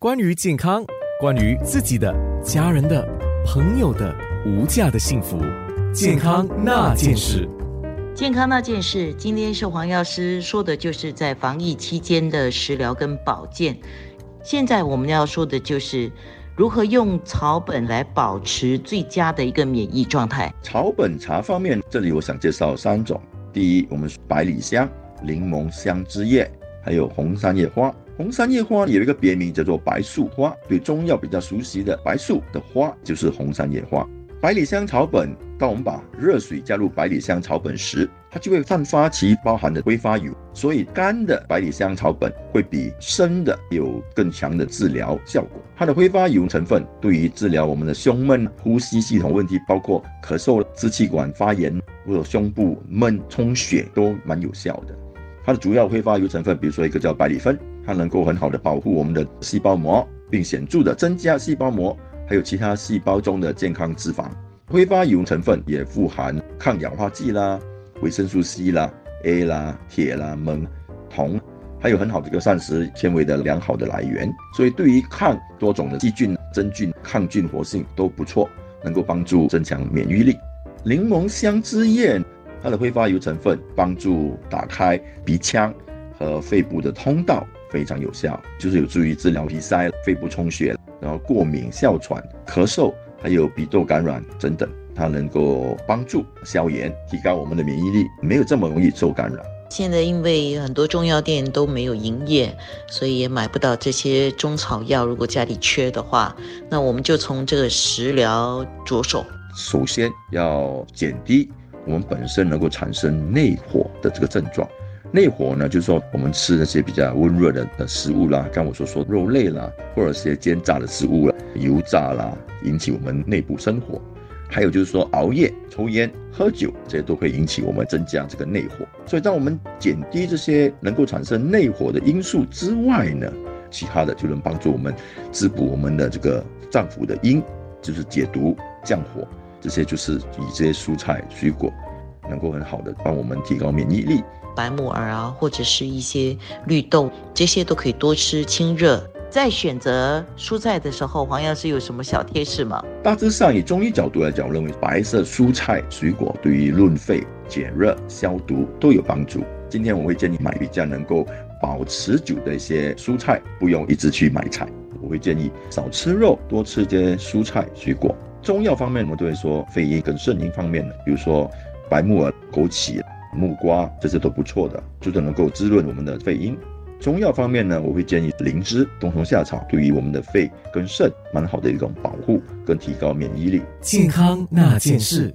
关于健康，关于自己的、家人的、朋友的无价的幸福，健康那件事。健康那件事，今天是黄药师说的，就是在防疫期间的食疗跟保健。现在我们要说的就是如何用草本来保持最佳的一个免疫状态。草本茶方面，这里我想介绍三种。第一，我们百里香、柠檬香枝叶，还有红山叶花。红山叶花有一个别名叫做白树花，对中药比较熟悉的白树的花就是红山叶花。百里香草本，当我们把热水加入百里香草本时，它就会散发其包含的挥发油，所以干的百里香草本会比生的有更强的治疗效果。它的挥发油成分对于治疗我们的胸闷、呼吸系统问题，包括咳嗽、支气管发炎或者胸部闷、充血都蛮有效的。它的主要挥发油成分，比如说一个叫百里酚，它能够很好的保护我们的细胞膜，并显著的增加细胞膜。还有其他细胞中的健康脂肪，挥发油成分也富含抗氧化剂啦、维生素 C 啦、A 啦、铁啦、锰、铜，还有很好的一个膳食纤维的良好的来源，所以对于抗多种的细菌、真菌、抗菌活性都不错，能够帮助增强免疫力。柠檬香枝叶，它的挥发油成分帮助打开鼻腔和肺部的通道，非常有效，就是有助于治疗鼻塞、肺部充血。然后过敏、哮喘、咳嗽，还有鼻窦感染等等，它能够帮助消炎，提高我们的免疫力，没有这么容易受感染。现在因为很多中药店都没有营业，所以也买不到这些中草药。如果家里缺的话，那我们就从这个食疗着手。首先要减低我们本身能够产生内火的这个症状。内火呢，就是说我们吃那些比较温热的的食物啦，刚我所说肉类啦，或者些煎炸的食物啦、油炸啦，引起我们内部生火。还有就是说熬夜、抽烟、喝酒，这些都会引起我们增加这个内火。所以，当我们减低这些能够产生内火的因素之外呢，其他的就能帮助我们滋补我们的这个脏腑的阴，就是解毒降火。这些就是以这些蔬菜水果，能够很好的帮我们提高免疫力。白木耳啊，或者是一些绿豆，这些都可以多吃，清热。在选择蔬菜的时候，黄药师有什么小贴士吗？大致上，以中医角度来讲，我认为白色蔬菜水果对于润肺、解热、消毒都有帮助。今天我会建议买比较能够保持久的一些蔬菜，不用一直去买菜。我会建议少吃肉，多吃些蔬菜水果。中药方面，我们都会说肺阴跟肾阴方面的，比如说白木耳、枸杞。木瓜这些都不错的，就是能够滋润我们的肺阴。中药方面呢，我会建议灵芝、冬虫夏草，对于我们的肺跟肾蛮好的一种保护跟提高免疫力。健康那件事。